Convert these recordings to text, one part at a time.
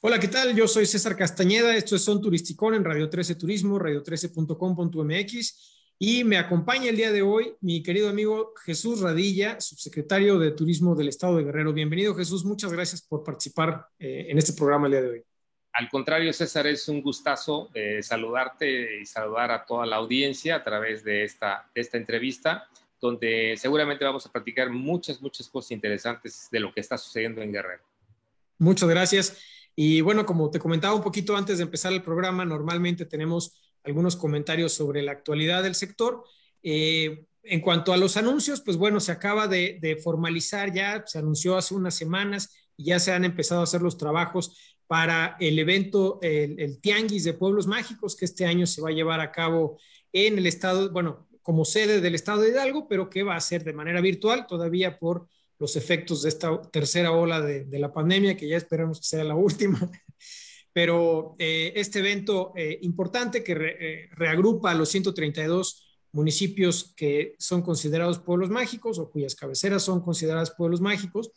Hola, ¿qué tal? Yo soy César Castañeda, esto es Son Turisticón en Radio 13 Turismo, radio13.com.mx y me acompaña el día de hoy mi querido amigo Jesús Radilla, subsecretario de Turismo del Estado de Guerrero. Bienvenido Jesús, muchas gracias por participar eh, en este programa el día de hoy. Al contrario, César, es un gustazo eh, saludarte y saludar a toda la audiencia a través de esta, de esta entrevista, donde seguramente vamos a platicar muchas, muchas cosas interesantes de lo que está sucediendo en Guerrero. Muchas gracias. Y bueno, como te comentaba un poquito antes de empezar el programa, normalmente tenemos algunos comentarios sobre la actualidad del sector. Eh, en cuanto a los anuncios, pues bueno, se acaba de, formalizar ya, se anunció hace unas semanas y ya se han empezado a hacer los trabajos para el evento, el, el, Tianguis de Pueblos Mágicos, que este año se va a llevar a cabo en el estado, bueno, como sede del estado de Hidalgo, pero que va a ser de manera virtual todavía por los efectos de esta tercera ola de, la pandemia, que ya esperamos que sea la última. Pero eh, este evento eh, importante que eh, reagrupa a los 132 municipios que son considerados pueblos mágicos o cuyas cabeceras son consideradas pueblos mágicos,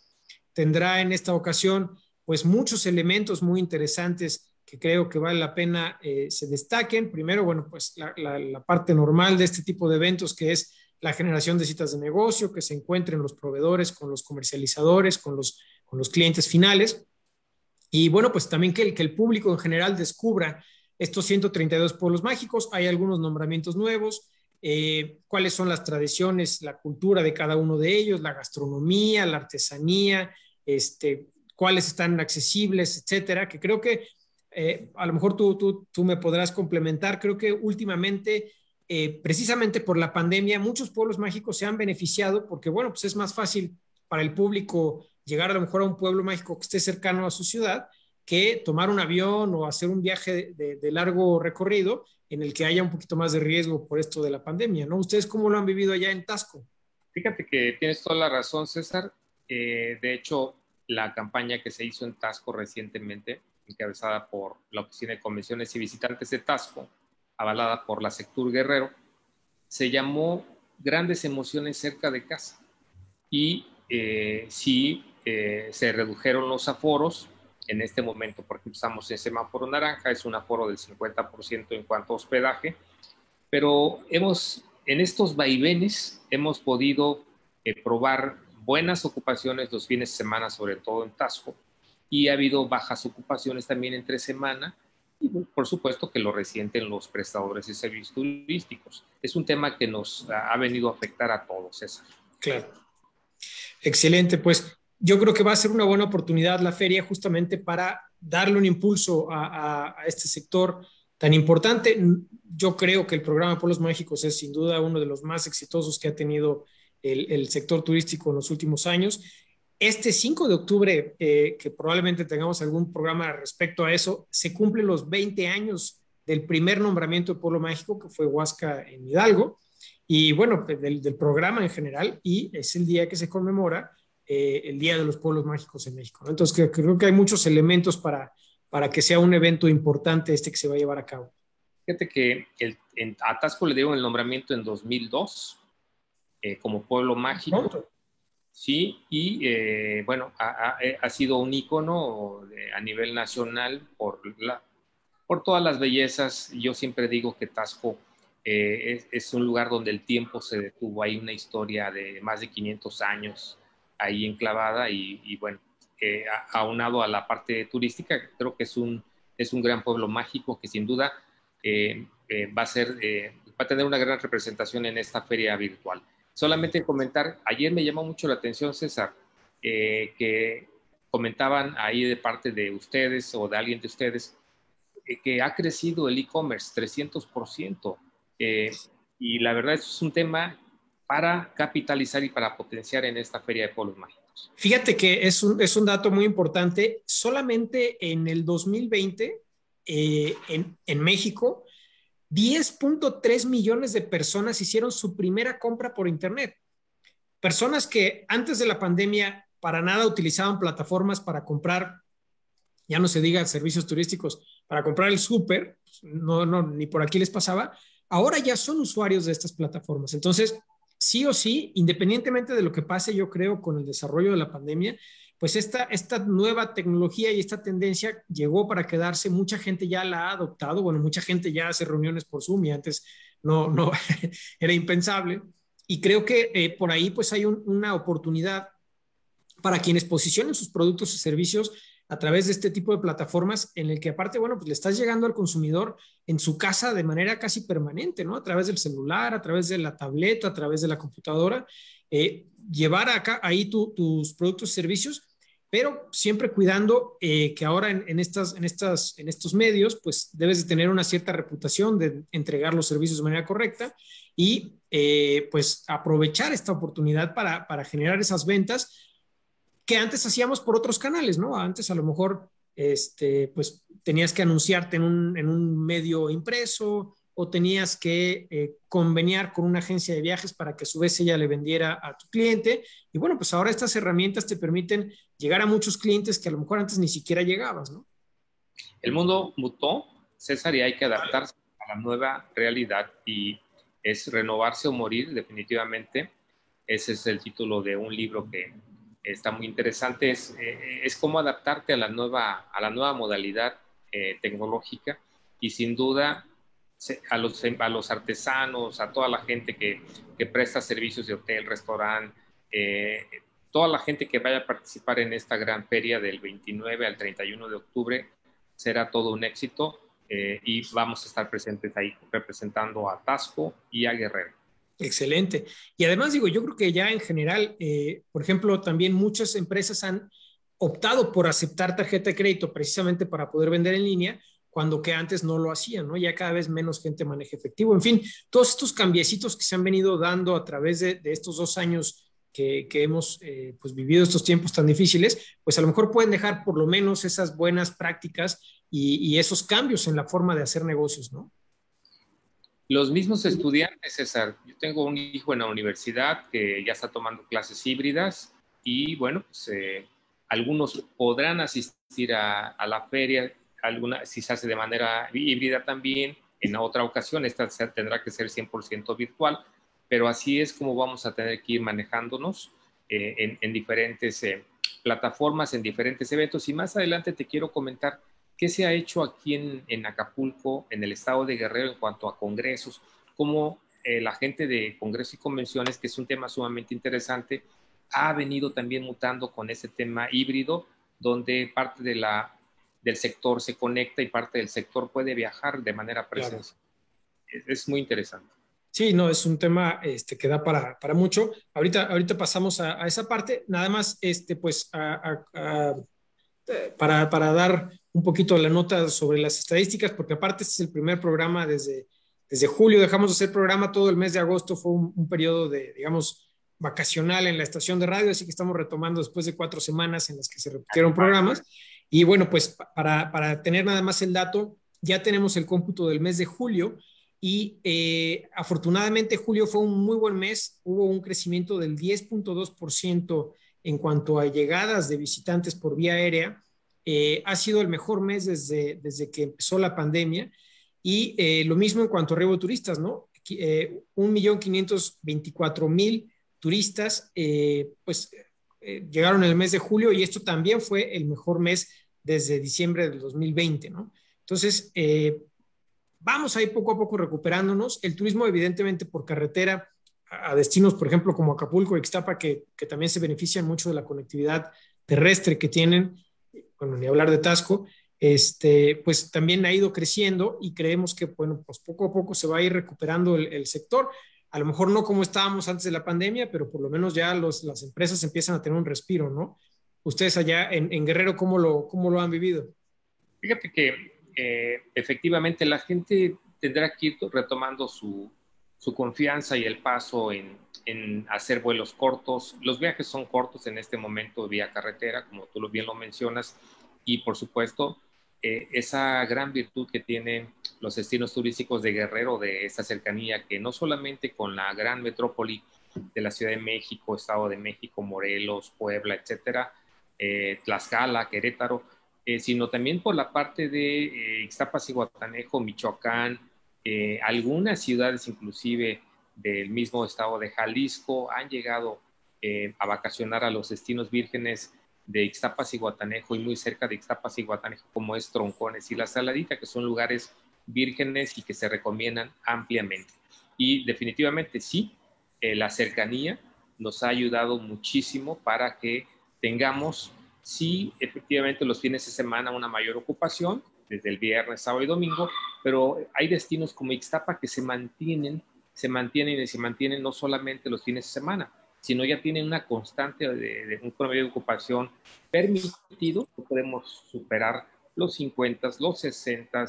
tendrá en esta ocasión pues muchos elementos muy interesantes que creo que vale la pena se destaquen. Primero, bueno, pues la parte normal de este tipo de eventos que es la generación de citas de negocio, que se encuentren los proveedores con los comercializadores, con los, con los clientes finales. Y bueno, pues también que el, que el público en general descubra estos 132 pueblos mágicos. Hay algunos nombramientos nuevos, eh, cuáles son las tradiciones, la cultura de cada uno de ellos, la gastronomía, la artesanía, este, cuáles están accesibles, etcétera, que creo que eh, a lo mejor tú, tú, tú me podrás complementar. Creo que últimamente eh, precisamente por la pandemia, muchos pueblos mágicos se han beneficiado porque, bueno, pues es más fácil para el público llegar a lo mejor a un pueblo mágico que esté cercano a su ciudad que tomar un avión o hacer un viaje de, largo recorrido en el que haya un poquito más de riesgo por esto de la pandemia, ¿no? ¿Ustedes cómo lo han vivido allá en Tasco? Fíjate que tienes toda la razón, César. Eh, de hecho, la campaña que se hizo en Tasco recientemente, encabezada por la Oficina de Convenciones y Visitantes de Tasco, avalada por la Sectur Guerrero, se llamó Grandes Emociones cerca de casa. Y eh, sí eh, se redujeron los aforos. En este momento, por ejemplo, estamos en semáforo naranja, es un aforo del 50% en cuanto a hospedaje, pero hemos, en estos vaivenes hemos podido eh, probar buenas ocupaciones los fines de semana, sobre todo en Tasco, y ha habido bajas ocupaciones también entre semana, y por supuesto que lo resienten los prestadores de servicios turísticos. Es un tema que nos ha venido a afectar a todos. Claro. Excelente, pues yo creo que va a ser una buena oportunidad la feria justamente para darle un impulso a, este sector tan importante. Yo creo que el programa Pueblos Mágicos es sin duda uno de los más exitosos que ha tenido el sector turístico en los últimos años este 5 de octubre, eh, que probablemente tengamos algún programa respecto a eso, se cumplen los 20 años del primer nombramiento de Pueblo Mágico, que fue Huasca en Hidalgo, y bueno, pues, del, programa en general, y es el día que se conmemora eh, el Día de los Pueblos Mágicos en México. Entonces, creo, que hay muchos elementos para, para que sea un evento importante este que se va a llevar a cabo. Fíjate que el, en Atasco le dieron el nombramiento en 2002 eh, como Pueblo Mágico. Sí, y eh, bueno, eh, ha, sido un icono a nivel nacional por, la, por todas las bellezas. Yo siempre digo que Tasco eh, es, un lugar donde el tiempo se detuvo. Hay una historia de más de 500 años ahí enclavada y, y bueno, aunado a la parte turística, creo que es un, es un gran pueblo mágico que sin duda va a ser, va a tener una gran representación en esta feria virtual. Solamente comentar, ayer me llamó mucho la atención, César, que comentaban ahí de parte de ustedes o de alguien de ustedes, que ha crecido el e-commerce 300%. y la verdad es un tema para capitalizar y para potenciar en esta feria de polos mágicos. Fíjate que es un, es un dato muy importante. Solamente en el 2020, eh, en, en México, 10.3 millones de personas hicieron su primera compra por Internet. Personas que antes de la pandemia para nada utilizaban plataformas para comprar, ya no se diga servicios turísticos, para comprar el súper, no, no, ni por aquí les pasaba, ahora ya son usuarios de estas plataformas. Entonces, sí o sí, independientemente de lo que pase, yo creo, con el desarrollo de la pandemia, pues esta, esta nueva tecnología y esta tendencia llegó para quedarse, mucha gente ya la ha adoptado, bueno, mucha gente ya hace reuniones por Zoom y antes no, no era impensable. Y creo que eh, por ahí pues hay una oportunidad para quienes posicionen sus productos y servicios a través de este tipo de plataformas en el que aparte, bueno, pues le estás llegando al consumidor en su casa de manera casi permanente, ¿no? A través del celular, a través de la tableta, a través de la computadora, eh, llevar acá ahí tus productos y servicios, pero siempre cuidando eh, que ahora en, estas, en, estas, en estos medios, pues debes de tener una cierta reputación de entregar los servicios de manera correcta y eh, pues aprovechar esta oportunidad para, para generar esas ventas que antes hacíamos por otros canales, ¿no? Antes a lo mejor, este, pues tenías que anunciarte en un, en un medio impreso o tenías que eh, conveniar con una agencia de viajes para que a su vez ella le vendiera a tu cliente. Y bueno, pues ahora estas herramientas te permiten llegar a muchos clientes que a lo mejor antes ni siquiera llegabas, ¿no? El mundo mutó, César, y hay que adaptarse a la nueva realidad y es renovarse o morir definitivamente. Ese es el título de un libro que está muy interesante, es, eh, es cómo adaptarte a la nueva, a la nueva modalidad eh, tecnológica y sin duda a los, a los artesanos, a toda la gente que, que presta servicios de hotel, restaurante, eh, toda la gente que vaya a participar en esta gran feria del 29 al 31 de octubre, será todo un éxito y vamos a estar presentes ahí representando a Tasco y a Guerrero. Excelente. Y además digo, yo creo que ya en general, eh, por ejemplo, también muchas empresas han optado por aceptar tarjeta de crédito precisamente para poder vender en línea, cuando que antes no lo hacían, ¿no? Ya cada vez menos gente maneja efectivo. En fin, todos estos cambiecitos que se han venido dando a través de, estos dos años que, hemos eh, pues vivido estos tiempos tan difíciles, pues a lo mejor pueden dejar por lo menos esas buenas prácticas y esos cambios en la forma de hacer negocios, ¿no? Los mismos estudiantes, César, yo tengo un hijo en la universidad que ya está tomando clases híbridas y bueno, pues, eh, algunos podrán asistir a, la feria, si se hace de manera híbrida también, en otra ocasión esta tendrá que ser 100% virtual, pero así es como vamos a tener que ir manejándonos eh, en, diferentes eh, plataformas, en diferentes eventos y más adelante te quiero comentar ¿Qué se ha hecho aquí en, Acapulco, en el estado de Guerrero, en cuanto a congresos? Cómo eh, la gente de congresos y convenciones, que es un tema sumamente interesante, ha venido también mutando con ese tema híbrido, donde parte de la, del sector se conecta y parte del sector puede viajar de manera presencial. Es, muy interesante. Sí, no, es un tema este, que da para, para mucho. Ahorita, ahorita pasamos a, esa parte. Nada más, este, pues, a, para, para, dar un poquito la nota sobre las estadísticas, porque aparte este es el primer programa desde, desde julio, dejamos de hacer programa todo el mes de agosto, fue un, periodo de, digamos, vacacional en la estación de radio, así que estamos retomando después de cuatro semanas en las que se repitieron programas. Y bueno, pues para, para tener nada más el dato, ya tenemos el cómputo del mes de julio y eh, afortunadamente julio fue un muy buen mes, hubo un crecimiento del 10.2% en cuanto a llegadas de visitantes por vía aérea. Eh, ha sido el mejor mes desde, desde que empezó la pandemia. Y eh, lo mismo en cuanto a arribo turistas, ¿no? Eh, 1.524.000 turistas, eh, pues llegaron el mes de julio y esto también fue el mejor mes desde diciembre del 2020, ¿no? Entonces, vamos a ir poco a poco recuperándonos. El turismo, evidentemente, por carretera a destinos, por ejemplo, como Acapulco, Ixtapa, que, que también se benefician mucho de la conectividad terrestre que tienen, bueno, ni hablar de Tasco, este, pues también ha ido creciendo y creemos que, bueno, pues poco a poco se va a ir recuperando el, sector. A lo mejor no como estábamos antes de la pandemia, pero por lo menos ya los, las empresas empiezan a tener un respiro, ¿no? Ustedes allá en, Guerrero, ¿cómo lo, ¿cómo lo han vivido? Fíjate que eh, efectivamente la gente tendrá que ir retomando su, su confianza y el paso en, en, hacer vuelos cortos. Los viajes son cortos en este momento vía carretera, como tú bien lo mencionas, y por supuesto eh, esa gran virtud que tienen los destinos turísticos de Guerrero, de esta cercanía, que no solamente con la gran metrópoli de la Ciudad de México, Estado de México, Morelos, Puebla, etcétera, eh, Tlaxcala, Querétaro, eh, sino también por la parte de eh, Ixtapas y Guatanejo, Michoacán, algunas ciudades inclusive del mismo estado de Jalisco han llegado a vacacionar a los destinos vírgenes de Ixtapas y Guatanejo y muy cerca de Ixtapas y Guatanejo como es Troncones y La Saladita, que son lugares vírgenes y que se recomiendan ampliamente. Y definitivamente sí, la cercanía nos ha ayudado muchísimo para que tengamos sí, efectivamente los fines de semana una mayor ocupación, desde el viernes, sábado y domingo, pero hay destinos como Ixtapa que se mantienen, se mantienen y se mantienen no solamente los fines de semana, sino ya tienen una constante de, un promedio de ocupación permitido, podemos superar los 50, los 60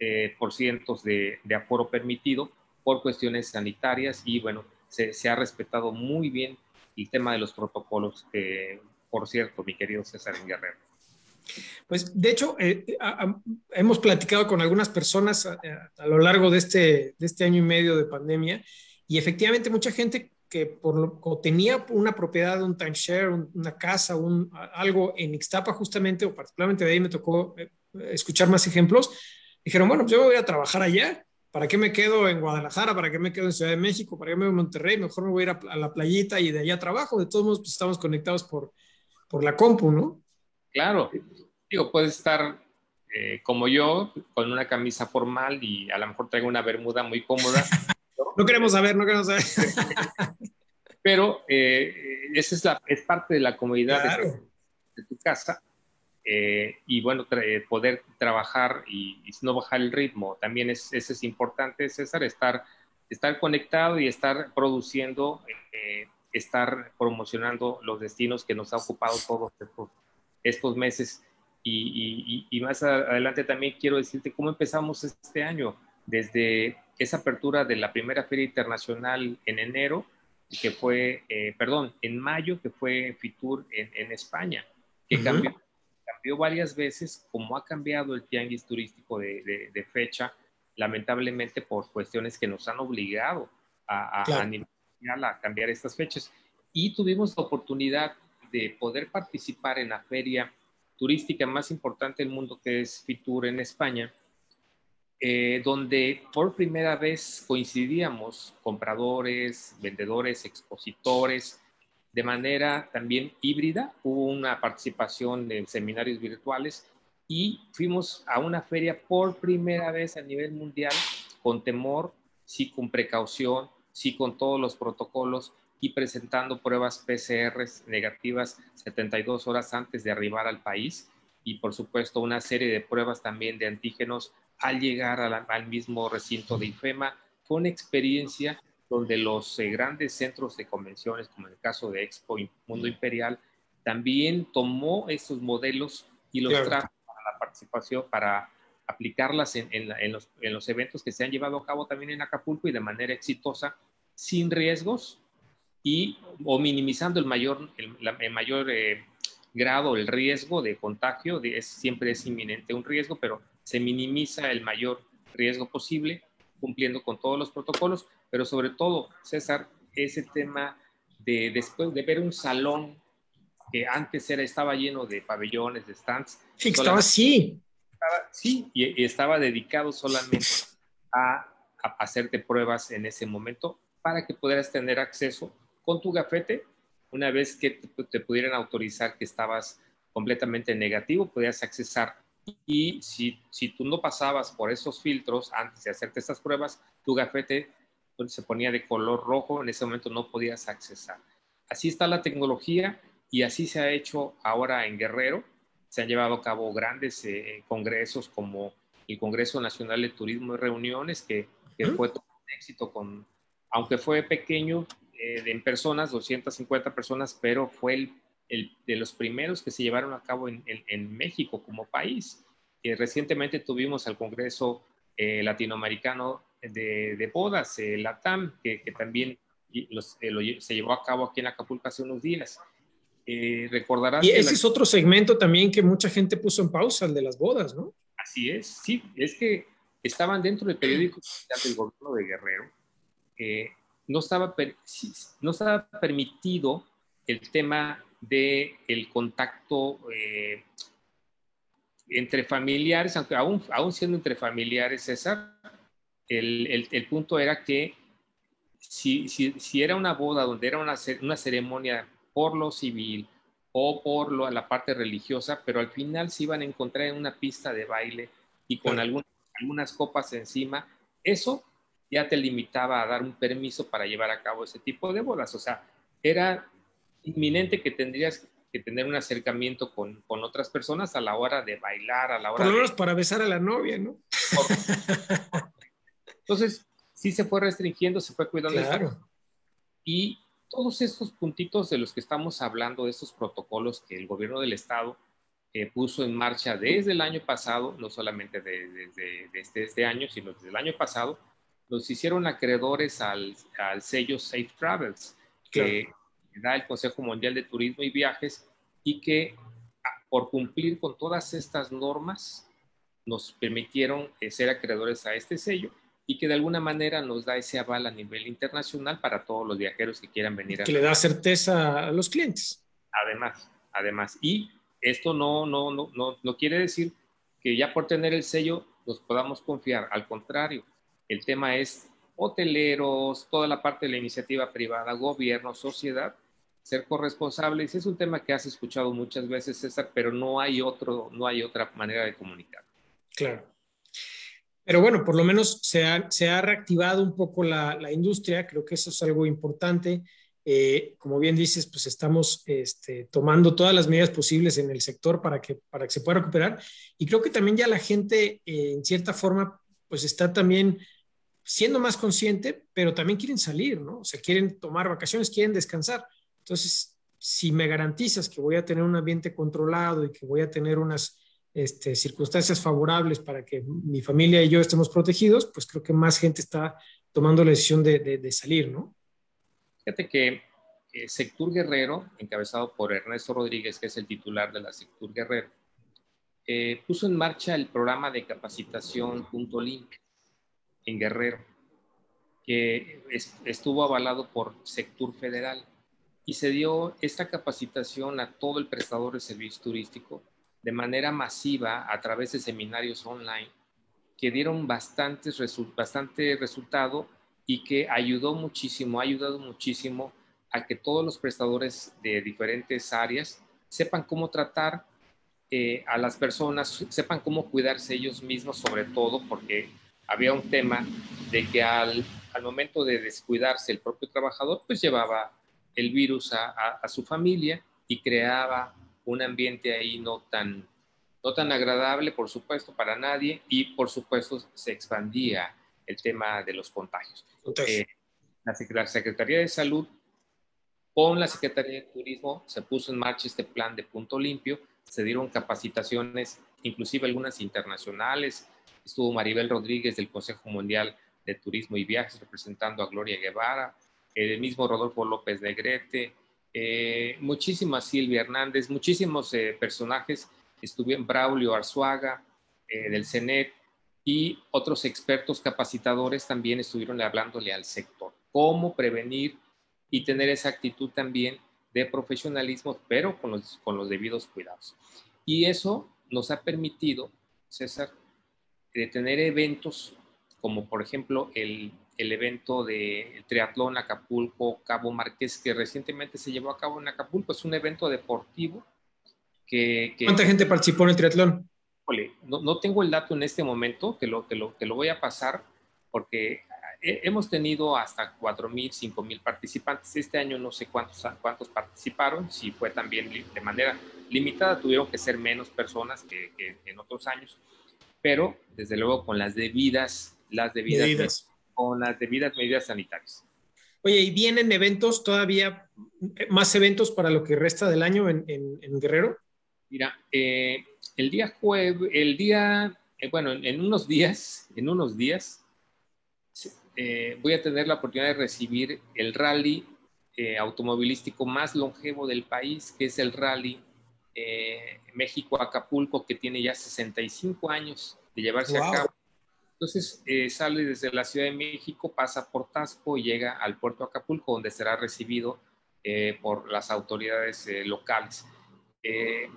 eh, por cientos de, de, aforo permitido por cuestiones sanitarias y bueno, se, se, ha respetado muy bien el tema de los protocolos eh, por cierto, mi querido César Guerrero. Pues de hecho, eh, hemos platicado con algunas personas a, lo largo de este, de este año y medio de pandemia y efectivamente mucha gente que por lo, tenía una propiedad, un timeshare, una casa, un, algo en Ixtapa justamente, o particularmente de ahí me tocó eh, escuchar más ejemplos, dijeron, bueno, yo voy a trabajar allá, ¿para qué me quedo en Guadalajara? ¿Para qué me quedo en Ciudad de México? ¿Para qué me voy a Monterrey? Mejor me voy a ir a, la playita y de allá trabajo. De todos modos, pues, estamos conectados por, por la compu, ¿no? Claro, digo, puedes estar eh, como yo, con una camisa formal y a lo mejor traigo una bermuda muy cómoda. no queremos saber, no queremos saber. Pero eh, esa es, la, es parte de la comodidad de, tu casa. Eh, y bueno, poder trabajar y, no bajar el ritmo. También es, eso es importante, César, estar, estar conectado y estar produciendo estar promocionando los destinos que nos ha ocupado todos estos, meses. Y, más adelante también quiero decirte cómo empezamos este año, desde esa apertura de la primera feria internacional en enero, que fue, eh, perdón, en mayo, que fue Fitur en, España, que cambió, cambió, varias veces, como ha cambiado el tianguis turístico de, fecha, lamentablemente por cuestiones que nos han obligado a, a, a cambiar estas fechas. Y tuvimos la oportunidad de poder participar en la feria turística más importante del mundo, que es Fitur en España, eh, donde por primera vez coincidíamos compradores, vendedores, expositores, de manera también híbrida. Hubo una participación en seminarios virtuales y fuimos a una feria por primera vez a nivel mundial con temor, sí con precaución, sí con todos los protocolos y presentando pruebas PCR negativas 72 horas antes de arribar al país. Y por supuesto una serie de pruebas también de antígenos al llegar al mismo recinto de IFEMA con experiencia donde los eh, grandes centros de convenciones, como en el caso de Expo Mundo Imperial, también tomó esos modelos y los trajo para la participación, para aplicarlas en, los, en, los, eventos que se han llevado a cabo también en Acapulco y de manera exitosa, sin riesgos y o minimizando el mayor, el, mayor eh, grado, el riesgo de contagio, es, siempre es inminente un riesgo, pero se minimiza el mayor riesgo posible cumpliendo con todos los protocolos, pero sobre todo, César, ese tema de después de ver un salón que antes era, estaba lleno de pabellones, de stands. Sí, estaba así sí, y, estaba dedicado solamente a, hacerte pruebas en ese momento para que pudieras tener acceso con tu gafete. Una vez que te, pudieran autorizar que estabas completamente negativo, podías accesar. Y si, si tú no pasabas por esos filtros antes de hacerte estas pruebas, tu gafete pues, se ponía de color rojo, en ese momento no podías accesar. Así está la tecnología y así se ha hecho ahora en Guerrero se han llevado a cabo grandes congresos como el Congreso Nacional de Turismo y Reuniones, que, fue todo un éxito, con, aunque fue pequeño en personas, 250 personas, pero fue el, de los primeros que se llevaron a cabo en, México como país. recientemente tuvimos al Congreso Latinoamericano de, bodas, el LATAM, que, también eh, se llevó a cabo aquí en Acapulco hace unos días. Eh, recordarás. Y ese es otro segmento también que mucha gente puso en pausa, el de las bodas, ¿no? Así es, sí, es que estaban dentro del periódico del gobierno de Guerrero. no, estaba no estaba permitido el tema del el contacto eh, entre familiares, aunque aún, aún siendo entre familiares, César, el, el, punto era que si, si, si, era una boda donde era una, una ceremonia por lo civil o por lo, la parte religiosa, pero al final se iban a encontrar en una pista de baile y con algunas, algunas copas encima, eso ya te limitaba a dar un permiso para llevar a cabo ese tipo de bodas. O sea, era inminente que tendrías que tener un acercamiento con, con otras personas a la hora de bailar, a la hora Por lo menos para besar a la novia, ¿no? Entonces, sí se fue restringiendo, se fue cuidando. Claro. Y todos estos puntitos de los que estamos hablando, de estos protocolos que el gobierno del estado eh, puso en marcha desde el año pasado, no solamente desde, este, este, año, sino desde el año pasado, nos hicieron acreedores al, al sello Safe Travels, que da el Consejo Mundial de Turismo y Viajes, y que por cumplir con todas estas normas, nos permitieron eh, ser acreedores a este sello y que de alguna manera nos da ese aval a nivel internacional para todos los viajeros que quieran venir. A que le da certeza a los clientes. Además, además. Y esto no, no, no, no, no quiere decir que ya por tener el sello nos podamos confiar. Al contrario, el tema es hoteleros, toda la parte de la iniciativa privada, gobierno, sociedad, ser corresponsables. Es un tema que has escuchado muchas veces, César, pero no hay, otro, no hay otra manera de comunicar. Claro. Pero bueno, por lo menos se ha, se ha reactivado un poco la, la, industria, creo que eso es algo importante. Eh, como bien dices, pues estamos este, tomando todas las medidas posibles en el sector para que, para que se pueda recuperar. Y creo que también ya la gente, eh, en cierta forma, pues está también siendo más consciente, pero también quieren salir, ¿no? O sea, quieren tomar vacaciones, quieren descansar. Entonces, si me garantizas que voy a tener un ambiente controlado y que voy a tener unas este, circunstancias favorables para que mi familia y yo estemos protegidos, pues creo que más gente está tomando la decisión de, salir, ¿no? Fíjate que eh, Sectur Guerrero, encabezado por Ernesto Rodríguez, que es el titular de la Sectur Guerrero, eh, puso en marcha el programa de capacitación Punto Limpio en Guerrero, que estuvo avalado por Sectur Federal y se dio esta capacitación a todo el prestador de servicio turístico de manera masiva a través de seminarios online que dieron bastantes bastante resultado y que ayudó muchísimo, ha ayudado muchísimo a que todos los prestadores de diferentes áreas sepan cómo tratar eh, a las personas, sepan cómo cuidarse ellos mismos, sobre todo porque había un tema de que al, al momento de descuidarse el propio trabajador, pues llevaba el virus a, a su familia y creaba un ambiente ahí no tan, no tan agradable, por supuesto, para nadie y, por supuesto, se expandía el tema de los contagios. Eh, la, Secretaría de Salud con la Secretaría de Turismo se puso en marcha este plan de punto limpio, se dieron capacitaciones, inclusive algunas internacionales, estuvo Maribel Rodríguez del Consejo Mundial de Turismo y Viajes representando a Gloria Guevara, el mismo Rodolfo López de Grete, eh, muchísimas Silvia Hernández, muchísimos eh, personajes, estuvieron Braulio Arzuaga eh, del CENET y otros expertos capacitadores también estuvieron hablándole al sector, cómo prevenir y tener esa actitud también de profesionalismo, pero con los, con los debidos cuidados. Y eso nos ha permitido, César, de tener eventos como por ejemplo el el evento de triatlón Acapulco Cabo Marqués que recientemente se llevó a cabo en Acapulco. Es un evento deportivo que... ¿Cuánta gente participó en el triatlón? no, no, tengo el dato en este momento, te lo, te lo, te lo voy a pasar porque hemos tenido hasta 4.000, 5.000 participantes. Este año no sé cuántos, cuántos participaron, si fue también de manera limitada, tuvieron que ser menos personas que, en otros años, pero desde luego con las debidas, las debidas, medidas. Con las debidas medidas sanitarias. Oye, ¿y vienen eventos todavía, más eventos para lo que resta del año en, Guerrero? Mira, eh, el día jueves, el día, eh, bueno, en unos días, en unos días, eh, voy a tener la oportunidad de recibir el rally eh, automovilístico más longevo del país, que es el rally eh, México-Acapulco, que tiene ya 65 años de llevarse a cabo. Entonces sale desde la Ciudad de México, pasa por Tasco y llega al puerto Acapulco, donde será recibido por las autoridades locales. El,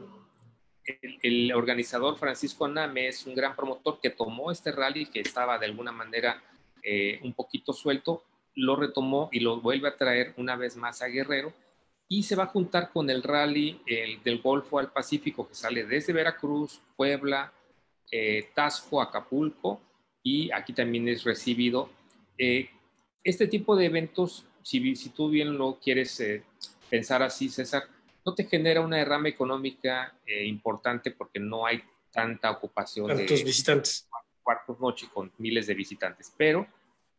el, organizador Francisco Aname es un gran promotor que tomó este rally que estaba de alguna manera eh, un poquito suelto, lo retomó y lo vuelve a traer una vez más a Guerrero y se va a juntar con el rally del Golfo al Pacífico que sale desde Veracruz, Puebla, eh, Tasco, Acapulco y aquí también es recibido. Eh, este tipo de eventos, si, si tú bien lo quieres pensar así, César, no te genera una derrama económica importante porque no hay tanta ocupación Tantos de visitantes cuartos noche con miles de visitantes, pero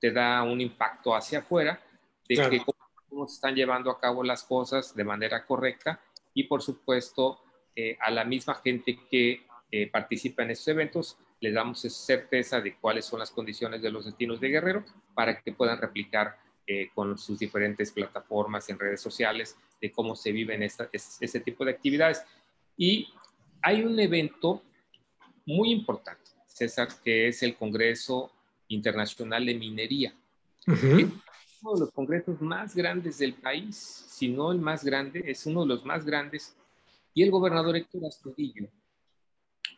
te da un impacto hacia afuera de que cómo se están llevando a cabo las cosas de manera correcta y por supuesto eh, a la misma gente que eh, participa en estos eventos les damos certeza de cuáles son las condiciones de los destinos de Guerrero para que puedan replicar eh, con sus diferentes plataformas en redes sociales de cómo se viven esta, este tipo de actividades. Y hay un evento muy importante César, que es el Congreso Internacional de Minería. Es uno de los congresos más grandes del país, si no el más grande, es uno de los más grandes. Y el gobernador Héctor Astudillo,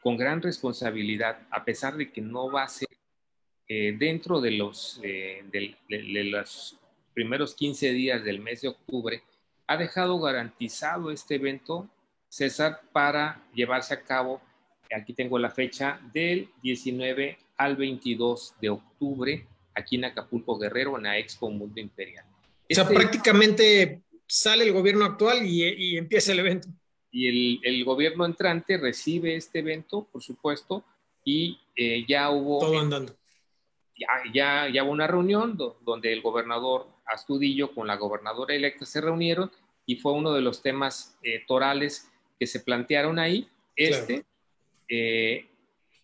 con gran responsabilidad, a pesar de que no va a ser eh, dentro de los, eh, de, los primeros 15 días del mes de octubre, ha dejado garantizado este evento, César, para llevarse a cabo aquí tengo la fecha del 19 al 22 de octubre, aquí en Acapulco Guerrero, en la Expo Mundo Imperial. o sea, este prácticamente sale el gobierno actual y, empieza el evento. Y el, gobierno entrante recibe este evento, por supuesto, y eh, ya hubo... Todo andando. Ya, ya, ya, hubo una reunión donde el gobernador Astudillo con la gobernadora electa se reunieron y fue uno de los temas eh, torales que se plantearon ahí. Este, eh,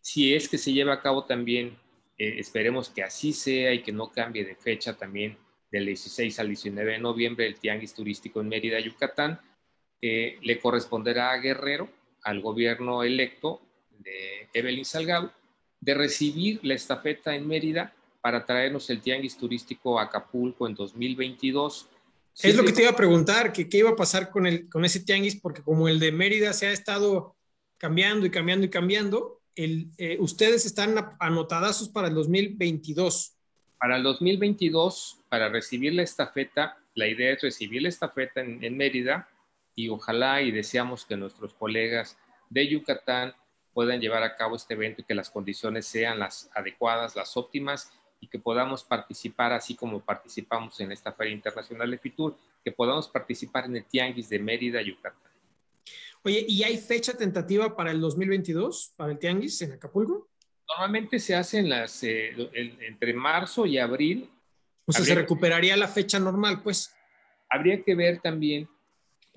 si es que se lleva a cabo también, eh, esperemos que así sea y que no cambie de fecha también del 16 al 19 de noviembre el Tianguis Turístico en Mérida, Yucatán, eh, le corresponderá a Guerrero, al gobierno electo de Evelyn Salgado, de recibir la estafeta en Mérida para traernos el Tianguis Turístico a Acapulco en 2022. Es lo que te iba a preguntar, que qué iba a pasar con, el, con ese tianguis, porque como el de Mérida se ha estado cambiando y cambiando y cambiando. El, eh, ustedes están anotadazos para el 2022. Para el 2022, para recibir la estafeta, la idea es recibir la estafeta en, en Mérida y ojalá y deseamos que nuestros colegas de Yucatán puedan llevar a cabo este evento y que las condiciones sean las adecuadas, las óptimas y que podamos participar así como participamos en esta Feria Internacional de Fitur, que podamos participar en el Tianguis de Mérida, Yucatán. Oye, ¿y hay fecha tentativa para el 2022, para el Tianguis en Acapulco? Normalmente se hace en las, eh, entre marzo y abril. O sea, se recuperaría la fecha normal, pues. Habría que ver también.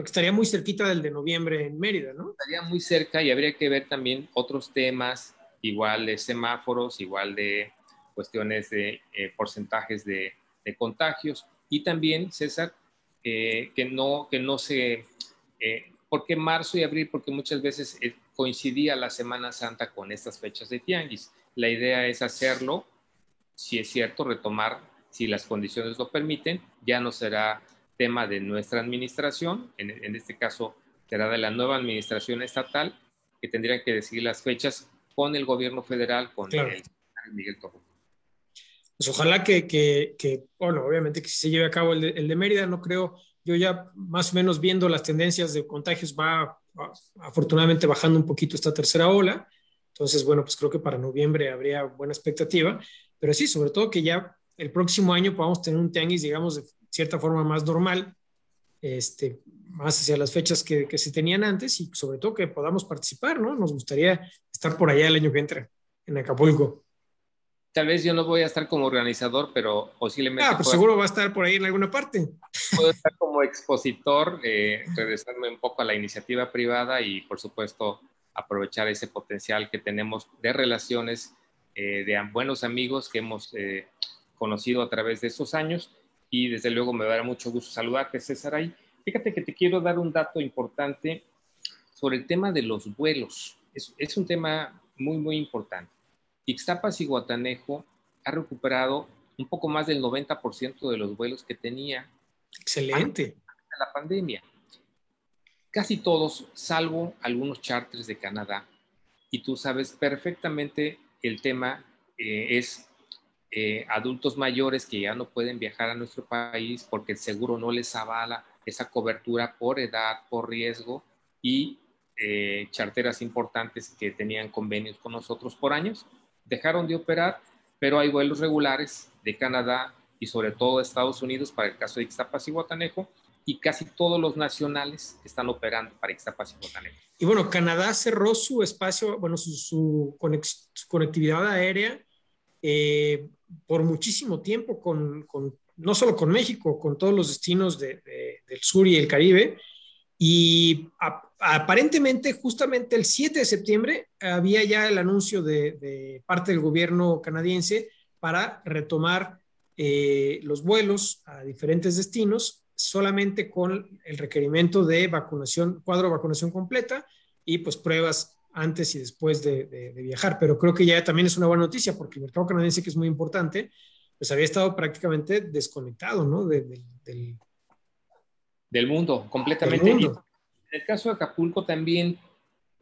Porque estaría muy cerquita del de noviembre en Mérida, ¿no? Estaría muy cerca y habría que ver también otros temas, igual de semáforos, igual de cuestiones de eh, porcentajes de, contagios y también, César, eh, que, no, que no se ¿Por qué marzo y abril? Porque muchas veces eh, coincidía la Semana Santa con estas fechas de tianguis. La idea es hacerlo, si es cierto, retomar, si las condiciones lo permiten, ya no será tema de nuestra administración, en, este caso será de la nueva administración estatal, que tendría que decidir las fechas con el gobierno federal, con el, Miguel Torres. Pues ojalá que, bueno, obviamente que si se lleve a cabo el de, el de Mérida, no creo yo ya más o menos viendo las tendencias de contagios va, afortunadamente bajando un poquito esta tercera ola. Entonces, bueno, pues creo que para noviembre habría buena expectativa, pero sí, sobre todo que ya el próximo año podamos tener un tianguis, digamos, de cierta forma más normal, este, más hacia las fechas que, que, se tenían antes y sobre todo que podamos participar, ¿no? Nos gustaría estar por allá el año que entra, en Acapulco. Tal vez yo no voy a estar como organizador, pero posiblemente. Ah, pues seguro va a estar por ahí en alguna parte. Puedo estar como expositor, eh, regresarme un poco a la iniciativa privada y, por supuesto, aprovechar ese potencial que tenemos de relaciones eh, de buenos amigos que hemos eh, conocido a través de esos años. Y desde luego me dará mucho gusto saludarte, César. Ahí. Fíjate que te quiero dar un dato importante sobre el tema de los vuelos. Es, es un tema muy, muy importante. Ixtapas y Guatanejo ha recuperado un poco más del 90% de los vuelos que tenía. Excelente. Antes de la pandemia. Casi todos, salvo algunos charters de Canadá. Y tú sabes perfectamente el tema eh, es eh, adultos mayores que ya no pueden viajar a nuestro país porque el seguro no les avala esa cobertura por edad, por riesgo y eh, charteras importantes que tenían convenios con nosotros por años dejaron de operar, pero hay vuelos regulares de Canadá y sobre todo de Estados Unidos para el caso de Ixtapas y Guatanejo, y casi todos los nacionales están operando para Ixtapas y Guatanejo. Y bueno, Canadá cerró su espacio, bueno, su, conectividad aérea eh, por muchísimo tiempo con, no solo con México, con todos los destinos del sur y el Caribe, y aparentemente, justamente el 7 de septiembre, había ya el anuncio de, parte del gobierno canadiense para retomar eh, los vuelos a diferentes destinos solamente con el requerimiento de vacunación, cuadro de vacunación completa y pues pruebas antes y después de, viajar. Pero creo que ya también es una buena noticia porque el mercado canadiense, que es muy importante, pues había estado prácticamente desconectado, ¿no? del, del mundo, completamente. En el caso de Acapulco también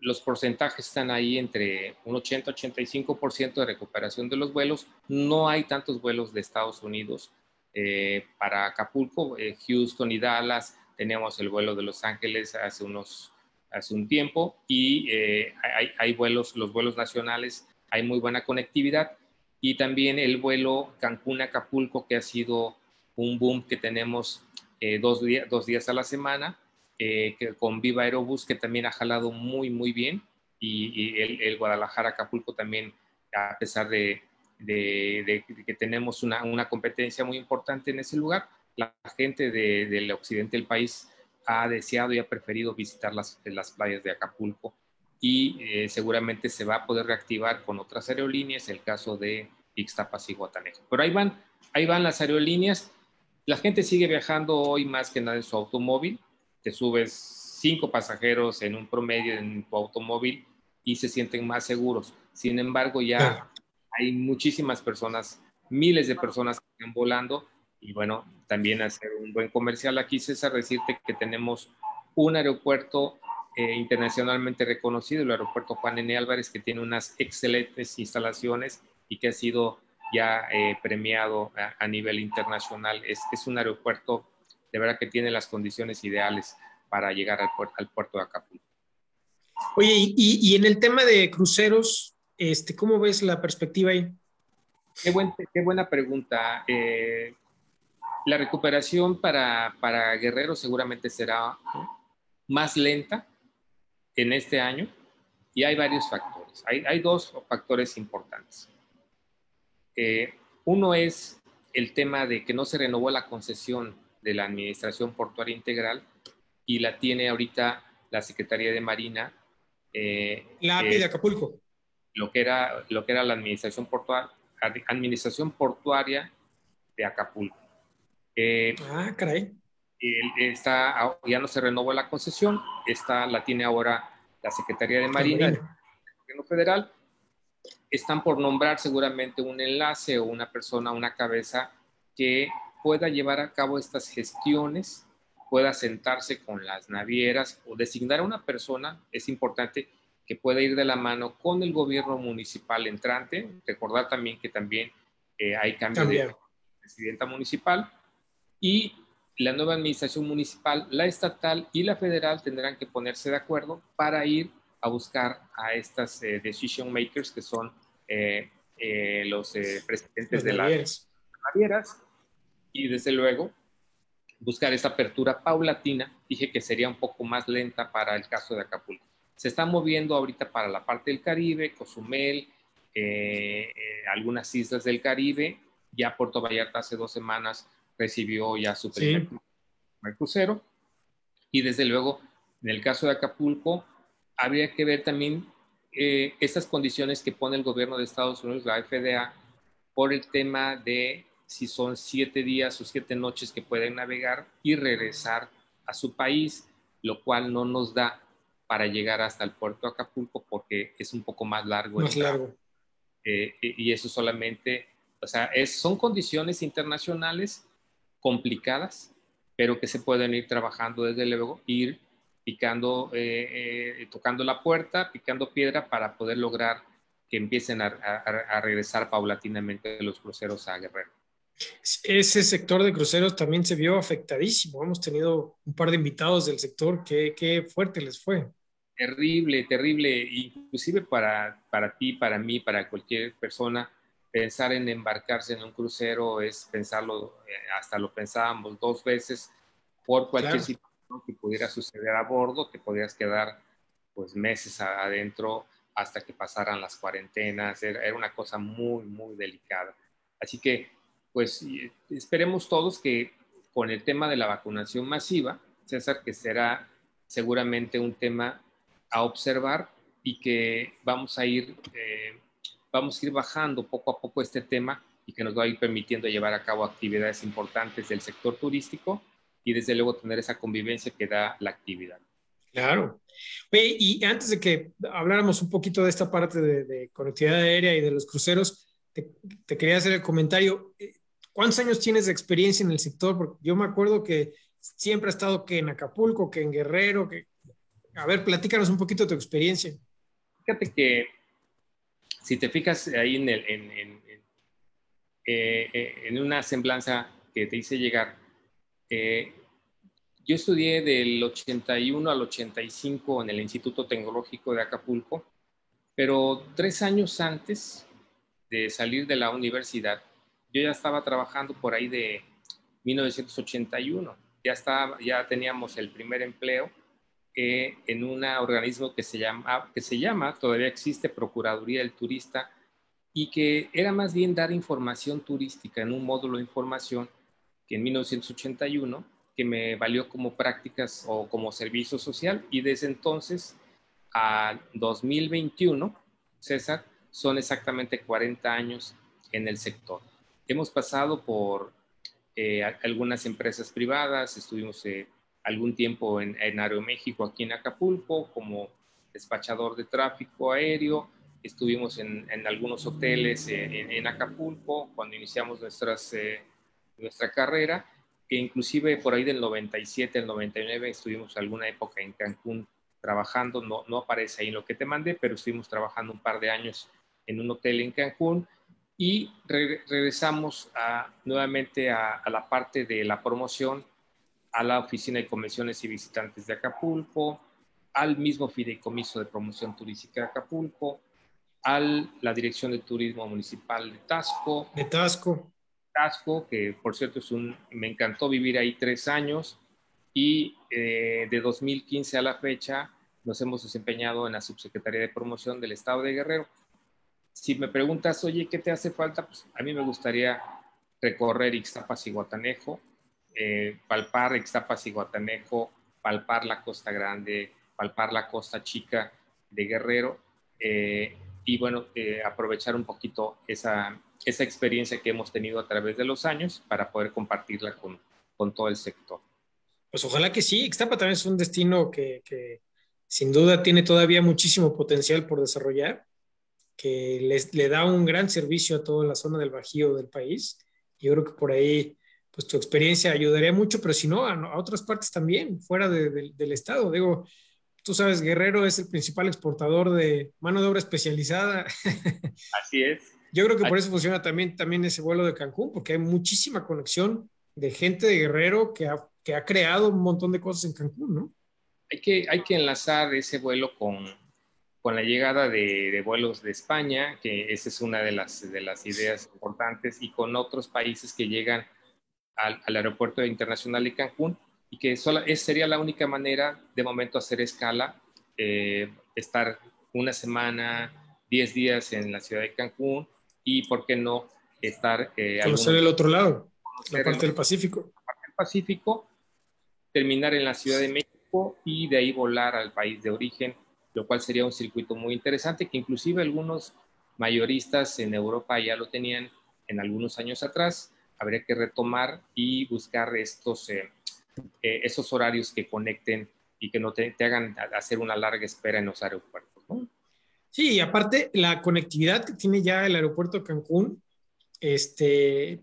los porcentajes están ahí entre un 80-85% de recuperación de los vuelos. No hay tantos vuelos de Estados Unidos eh, para Acapulco, eh, Houston y Dallas. Tenemos el vuelo de Los Ángeles hace unos hace un tiempo y eh, hay, hay, vuelos, los vuelos nacionales, hay muy buena conectividad y también el vuelo Cancún-Acapulco que ha sido un boom que tenemos eh, dos, dos, días a la semana, eh, que, con Viva Aerobús, que también ha jalado muy, muy bien, y, el, Guadalajara-Acapulco también, a pesar de, de, que tenemos una, una, competencia muy importante en ese lugar, la gente del occidente del país ha deseado y ha preferido visitar las, las playas de Acapulco y eh, seguramente se va a poder reactivar con otras aerolíneas, el caso de Ixtapas y Guatanejo. Pero ahí van, ahí van las aerolíneas la gente sigue viajando hoy más que nada en su automóvil. Te subes cinco pasajeros en un promedio en tu automóvil y se sienten más seguros. Sin embargo, ya hay muchísimas personas, miles de personas que están volando. Y bueno, también hacer un buen comercial aquí, César, decirte que tenemos un aeropuerto eh, internacionalmente reconocido, el aeropuerto Juan N. Álvarez, que tiene unas excelentes instalaciones y que ha sido ya eh, premiado a, nivel internacional. Es, es, un aeropuerto de verdad que tiene las condiciones ideales para llegar al, puerto, al puerto de Acapulco. Oye, y, y, en el tema de cruceros, este, ¿cómo ves la perspectiva ahí? Qué, buen, qué buena pregunta. Eh, la recuperación para, para Guerrero seguramente será más lenta en este año y hay varios factores. Hay, hay dos factores importantes. Eh, uno es el tema de que no se renovó la concesión de la Administración Portuaria Integral y la tiene ahorita la Secretaría de Marina. Eh, la API de Acapulco. Lo que, era, lo que era la Administración Portuaria, Administración Portuaria de Acapulco. Eh, ah, caray. Está, ya no se renovó la concesión, esta la tiene ahora la Secretaría de Marina, el Gobierno Federal, están por nombrar seguramente un enlace o una persona, una cabeza que pueda llevar a cabo estas gestiones, pueda sentarse con las navieras o designar a una persona, es importante que pueda ir de la mano con el gobierno municipal entrante. Recordar también que también eh, hay cambio de presidenta municipal y la nueva administración municipal, la estatal y la federal tendrán que ponerse de acuerdo para ir a buscar a estas eh, decision makers que son eh, eh, los presidentes de las navieras y desde luego buscar esa apertura paulatina. Dije que sería un poco más lenta para el caso de Acapulco. Se está moviendo ahorita para la parte del Caribe, Cozumel, eh, eh, algunas islas del Caribe. Ya Puerto Vallarta hace dos semanas recibió ya su primer, crucero. Y desde luego, en el caso de Acapulco, habría que ver también eh, estas condiciones que pone el gobierno de Estados Unidos, la FDA, por el tema de si son siete días o siete noches que pueden navegar y regresar a su país, lo cual no nos da para llegar hasta el puerto de Acapulco porque es un poco más largo. Más largo. Eh, y eso solamente, o sea, es, son condiciones internacionales complicadas, pero que se pueden ir trabajando desde luego, ir picando, eh, eh, tocando la puerta, picando piedra para poder lograr que empiecen a, a regresar paulatinamente los cruceros a Guerrero. Ese sector de cruceros también se vio afectadísimo. Hemos tenido un par de invitados del sector. Qué, qué fuerte les fue. Terrible, terrible. Inclusive para, para ti, para mí, para cualquier persona, pensar en embarcarse en un crucero es pensarlo, eh, hasta lo pensábamos dos veces por cualquier situación que pudiera suceder a bordo, que podías quedar pues meses adentro hasta que pasaran las cuarentenas. Era, era una cosa muy, muy delicada. Así que pues esperemos todos que con el tema de la vacunación masiva, César, que será seguramente un tema a observar y que vamos a ir, eh, vamos a ir bajando poco a poco este tema y que nos va a ir permitiendo llevar a cabo actividades importantes del sector turístico y desde luego tener esa convivencia que da la actividad. Claro. y antes de que habláramos un poquito de esta parte de, conectividad aérea y de los cruceros, te, te, quería hacer el comentario. ¿Cuántos años tienes de experiencia en el sector? Porque yo me acuerdo que siempre ha estado que en Acapulco, que en Guerrero, que... A ver, platícanos un poquito de tu experiencia. Fíjate que si te fijas ahí en, el, en, en, eh, eh, en una semblanza que te hice llegar, eh, yo estudié del 81 al 85 en el Instituto Tecnológico de Acapulco, pero tres años antes de salir de la universidad, yo ya estaba trabajando por ahí de 1981. Ya, estaba, ya teníamos el primer empleo eh, en un organismo que se, llama, que se llama, todavía existe, Procuraduría del Turista, y que era más bien dar información turística en un módulo de información que en 1981, que me valió como prácticas o como servicio social, y desde entonces a 2021, César, son exactamente 40 años en el sector. Hemos pasado por eh, algunas empresas privadas, estuvimos eh, algún tiempo en, en, Aeroméxico aquí en Acapulco como despachador de tráfico aéreo, estuvimos en, algunos hoteles eh, en, Acapulco cuando iniciamos nuestras, nuestra carrera, que inclusive por ahí del 97, el 99 estuvimos alguna época en Cancún trabajando, no, no aparece ahí en lo que te mandé, pero estuvimos trabajando un par de años en un hotel en Cancún. Y regresamos nuevamente a, la parte de la promoción, a la Oficina de Convenciones y Visitantes de Acapulco, al mismo Fideicomiso de Promoción Turística de Acapulco, a la Dirección de Turismo Municipal de Tasco. De Tasco. Tasco, que por cierto es un, me encantó vivir ahí tres años y eh, de 2015 a la fecha nos hemos desempeñado en la Subsecretaría de Promoción del Estado de Guerrero si me preguntas, oye, ¿qué te hace falta? Pues a mí me gustaría recorrer Ixtapas y Guatanejo, eh, palpar Ixtapas y Guatanejo, palpar la Costa Grande, palpar la Costa Chica de Guerrero eh, y bueno, eh, aprovechar un poquito esa, esa experiencia que hemos tenido a través de los años para poder compartirla con, con todo el sector. Pues ojalá que sí, Ixtapa también es un destino que, que sin duda tiene todavía muchísimo potencial por desarrollar que les, le da un gran servicio a toda la zona del Bajío del país. Yo creo que por ahí, pues tu experiencia ayudaría mucho, pero si no, a, otras partes también, fuera del estado. Digo, tú sabes, Guerrero es el principal exportador de mano de obra especializada. Así es. Yo creo que por eso funciona también, también ese vuelo de Cancún, porque hay muchísima conexión de gente de Guerrero que ha, que ha creado un montón de cosas en Cancún, ¿no? Hay que, hay que enlazar ese vuelo con, con la llegada de, vuelos de España, que esa es una de las, de las ideas importantes, y con otros países que llegan al, aeropuerto internacional de Cancún y que sola, es, sería la única manera de momento hacer escala, eh, estar una semana, 10 días en la ciudad de Cancún y, ¿por qué no, estar... Eh, conocer el otro lado, la parte del Pacífico. La parte del Pacífico, terminar en la Ciudad de México y de ahí volar al país de origen, lo cual sería un circuito muy interesante que inclusive algunos mayoristas en Europa ya lo tenían en algunos años atrás. Habría que retomar y buscar estos, eh, eh, esos horarios que conecten y que no te, hagan hacer una larga espera en los aeropuertos. Sí, y aparte la conectividad que tiene ya el aeropuerto de Cancún, este,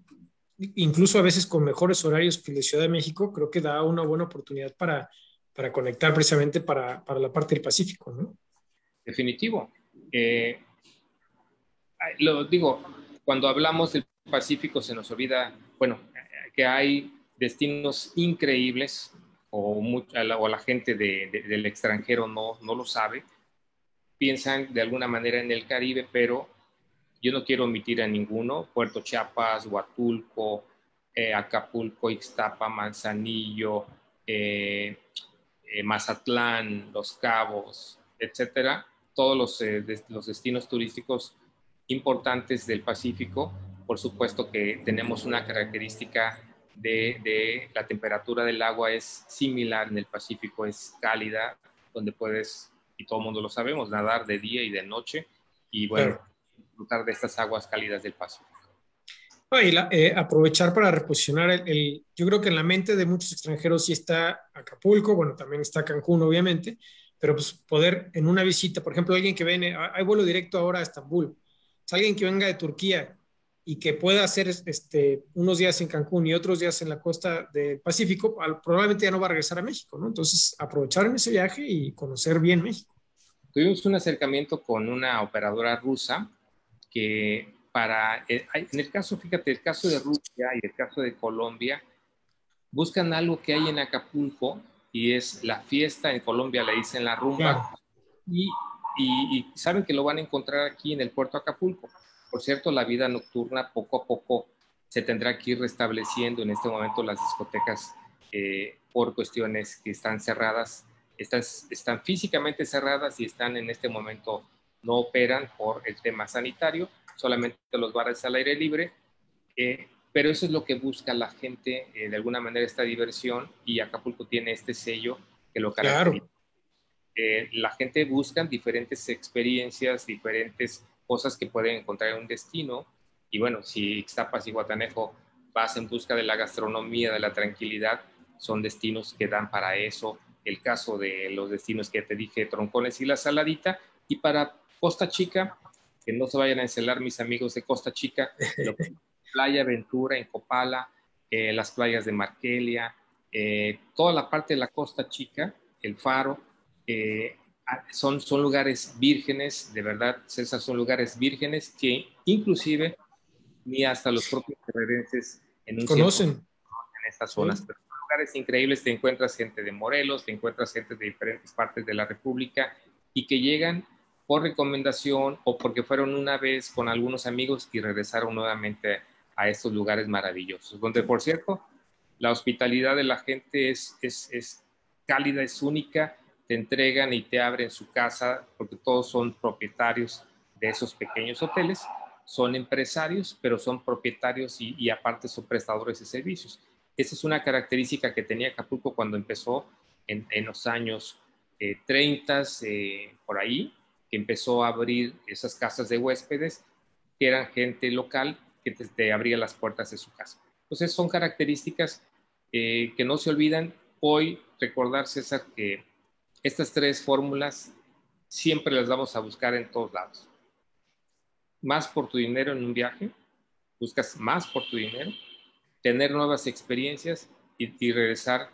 incluso a veces con mejores horarios que de Ciudad de México, creo que da una buena oportunidad para, para conectar precisamente para, para, la parte del Pacífico, ¿no? Definitivo. Eh, lo digo, cuando hablamos del Pacífico se nos olvida, bueno, que hay destinos increíbles o, mucha, o la gente del extranjero no, no lo sabe, piensan de alguna manera en el Caribe, pero yo no quiero omitir a ninguno, Puerto Chiapas, Huatulco, eh, Acapulco, Ixtapa, Manzanillo, eh, eh, Mazatlán, Los Cabos, etcétera, todos los, los destinos turísticos importantes del Pacífico. Por supuesto que tenemos una característica de, de, la temperatura del agua es similar en el Pacífico, es cálida, donde puedes, y todo el mundo lo sabemos, nadar de día y de noche y bueno, disfrutar de estas aguas cálidas del Pacífico. Y eh, aprovechar para reposicionar el, yo creo que en la mente de muchos extranjeros sí está Acapulco, bueno, también está Cancún, obviamente, pero pues poder en una visita, por ejemplo, alguien que viene, hay vuelo directo ahora a Estambul, es alguien que venga de Turquía y que pueda hacer este, unos días en Cancún y otros días en la costa del Pacífico, probablemente ya no va a regresar a México, ¿no? Entonces, aprovechar en ese viaje y conocer bien México. Tuvimos un acercamiento con una operadora rusa que para, eh, en el caso, fíjate, el caso de Rusia y el caso de Colombia, buscan algo que hay en Acapulco y es la fiesta, en Colombia le dicen la rumba, y y, saben que lo van a encontrar aquí en el puerto Acapulco. Por cierto, la vida nocturna poco a poco se tendrá que ir restableciendo. En este momento las discotecas, eh, por cuestiones que están cerradas, están, están físicamente cerradas y están en este momento no operan por el tema sanitario, solamente los bares al aire libre. Eh, pero eso es lo que busca la gente, eh, de alguna manera, esta diversión, y Acapulco tiene este sello que lo caracteriza. Claro. Eh, la gente busca diferentes experiencias, diferentes cosas que pueden encontrar en un destino. Y bueno, si Ixtapas y Guatanejo vas en busca de la gastronomía, de la tranquilidad, son destinos que dan para eso. El caso de los destinos que te dije, Troncones y La Saladita. Y para Costa Chica, que no se vayan a encelar mis amigos de Costa Chica, Playa Aventura en Copala, eh, las playas de Marquelia, eh, toda la parte de la Costa Chica, el Faro, eh, son, son lugares vírgenes, de verdad, César, son lugares vírgenes que inclusive ni hasta los propios terrerenses en un conocen en estas zonas. Pero son lugares increíbles, te encuentras gente de Morelos, te encuentras gente de diferentes partes de la República y que llegan por recomendación o porque fueron una vez con algunos amigos y regresaron nuevamente a estos lugares maravillosos, donde por cierto, la hospitalidad de la gente es, es, es cálida, es única te entregan y te abren su casa, porque todos son propietarios de esos pequeños hoteles, son empresarios, pero son propietarios y, aparte son prestadores de servicios. Esa es una característica que tenía Acapulco cuando empezó en, los años 30, eh, eh, por ahí, que empezó a abrir esas casas de huéspedes, que eran gente local que te, abría las puertas de su casa. Entonces son características eh, que no se olvidan. Hoy recordar, César, que estas tres fórmulas siempre las vamos a buscar en todos lados. Más por tu dinero en un viaje, buscas más por tu dinero, tener nuevas experiencias y, regresar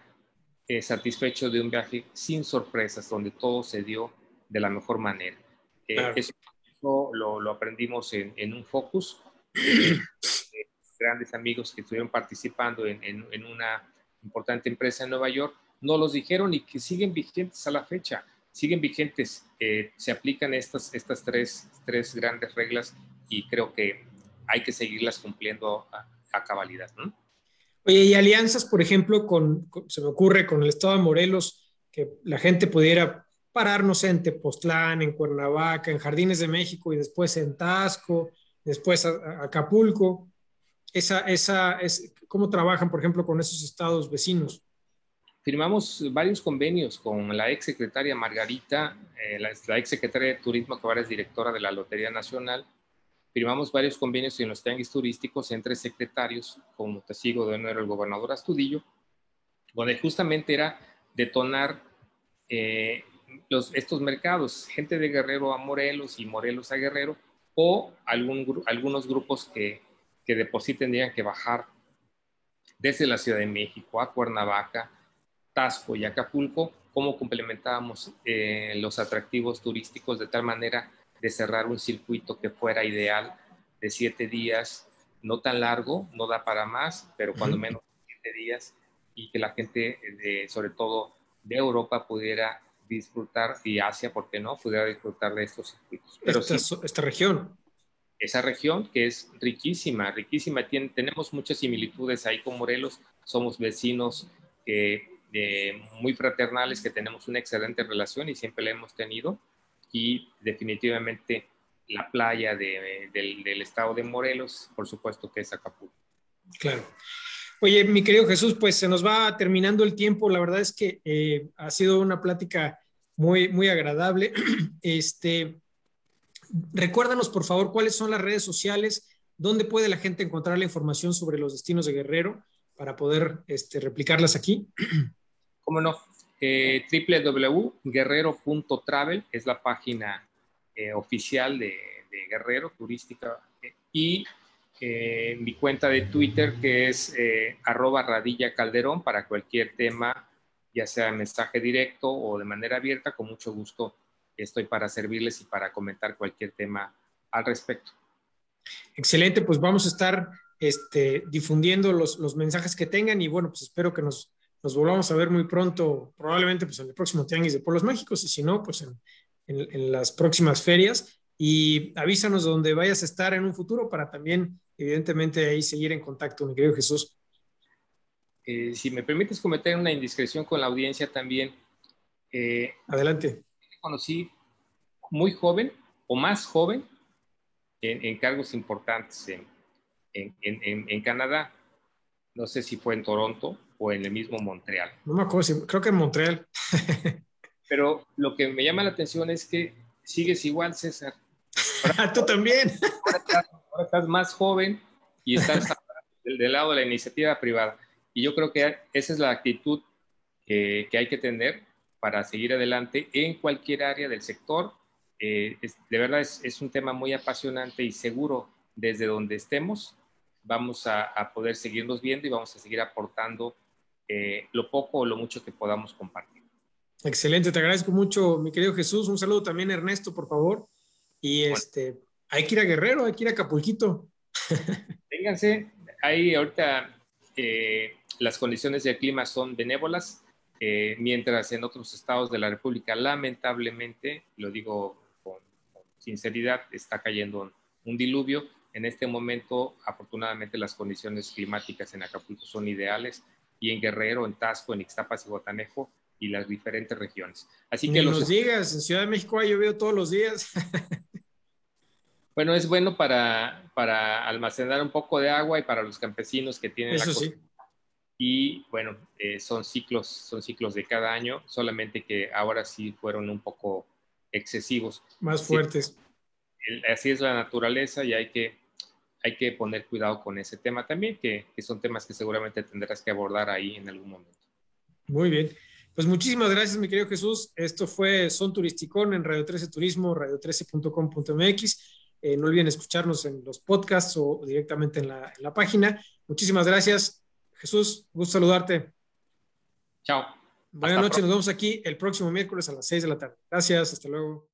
eh, satisfecho de un viaje sin sorpresas, donde todo se dio de la mejor manera. Eh, eso, lo, aprendimos en, un focus. Eh, grandes amigos que estuvieron participando en una importante empresa en Nueva York no los dijeron y que siguen vigentes a la fecha, siguen vigentes, eh, se aplican estas, estas tres, tres grandes reglas y creo que hay que seguirlas cumpliendo a, cabalidad. Oye, y alianzas, por ejemplo, con, se me ocurre con el estado de Morelos, que la gente pudiera parar, no sé, en Tepoztlán, en Cuernavaca, en Jardines de México y después en Tasco, después a, Acapulco. Esa, esa, es, ¿Cómo trabajan, por ejemplo, con esos estados vecinos? Firmamos varios convenios con la ex secretaria Margarita, eh, la, ex secretaria de Turismo, que ahora es directora de la Lotería Nacional. Firmamos varios convenios en los tianguis turísticos entre secretarios, como testigo de honor el gobernador Astudillo, donde justamente era detonar eh, los, estos mercados, gente de Guerrero a Morelos y Morelos a Guerrero, o algún, algunos grupos que, que de por sí tendrían que bajar desde la Ciudad de México a Cuernavaca, Tasco y Acapulco, cómo complementábamos eh, los atractivos turísticos de tal manera de cerrar un circuito que fuera ideal de siete días, no tan largo, no da para más, pero cuando menos siete días y que la gente, de, sobre todo de Europa, pudiera disfrutar y Asia, ¿por qué no? Pudiera disfrutar de estos circuitos. Pero esta, esta región. Esa región que es riquísima, riquísima, tiene, tenemos muchas similitudes ahí con Morelos, somos vecinos que muy fraternales, que tenemos una excelente relación y siempre la hemos tenido. Y definitivamente la playa del, estado de Morelos, por supuesto que es Acapulco. Claro. Oye, mi querido Jesús, pues se nos va terminando el tiempo. La verdad es que eh, ha sido una plática muy, muy agradable. Este, recuérdanos, por favor, cuáles son las redes sociales, dónde puede la gente encontrar la información sobre los destinos de Guerrero para poder este, replicarlas aquí. cómo no, eh, www.guerrero.travel es la página eh, oficial de, Guerrero turística y eh, mi cuenta de Twitter que es arroba radilla calderón para cualquier tema, ya sea mensaje directo o de manera abierta, con mucho gusto estoy para servirles y para comentar cualquier tema al respecto. Excelente, pues vamos a estar este, difundiendo los, los mensajes que tengan y bueno, pues espero que nos nos volvamos a ver muy pronto, probablemente pues en el próximo Tianguis de Pueblos Mágicos y si no, pues en, en, las próximas ferias. Y avísanos donde vayas a estar en un futuro para también, evidentemente, ahí seguir en contacto, mi querido Jesús. Eh, si me permites cometer una indiscreción con la audiencia también. Eh, Adelante. Conocí muy joven o más joven en, en cargos importantes en, en, en Canadá. No sé si fue en Toronto o en el mismo Montreal. No me acuerdo, creo que en Montreal. Pero lo que me llama la atención es que sigues igual, César. Tú también. Ahora estás, más joven y estás del, lado de la iniciativa privada. Y yo creo que esa es la actitud que, hay que tener para seguir adelante en cualquier área del sector. Eh, de verdad es, es, un tema muy apasionante y seguro desde donde estemos vamos a, a poder seguirnos viendo y vamos a seguir aportando eh, lo poco o lo mucho que podamos compartir. Excelente, te agradezco mucho, mi querido Jesús. Un saludo también, Ernesto, por favor. Y este, hay que ir a Guerrero, hay que ir a Capulquito. Vénganse, ahí ahorita eh, las condiciones del clima son benévolas, eh, mientras en otros estados de la República, lamentablemente, lo digo con, con sinceridad, está cayendo un diluvio. En este momento, afortunadamente, las condiciones climáticas en Acapulco son ideales y en Guerrero, en Tasco, en Ixtapas y Botanejo y las diferentes regiones. Así que los... nos digas, en Ciudad de México ha llovido todos los días. bueno, es bueno para, para almacenar un poco de agua y para los campesinos que tienen Eso sí. Y bueno, eh, son ciclos, son ciclos de cada año, solamente que ahora sí fueron un poco excesivos. Más fuertes. así es la naturaleza y hay que hay que poner cuidado con ese tema también, que, son temas que seguramente tendrás que abordar ahí en algún momento. Muy bien. Pues muchísimas gracias, mi querido Jesús. Esto fue Son Turisticón en Radio 13 Turismo, radio13.com.mx. Eh, no olviden escucharnos en los podcasts o directamente en la, en la página. Muchísimas gracias. Jesús, gusto saludarte. Chao. Buenas noches, nos vemos aquí el próximo miércoles a las 6 de la tarde. Gracias, hasta luego.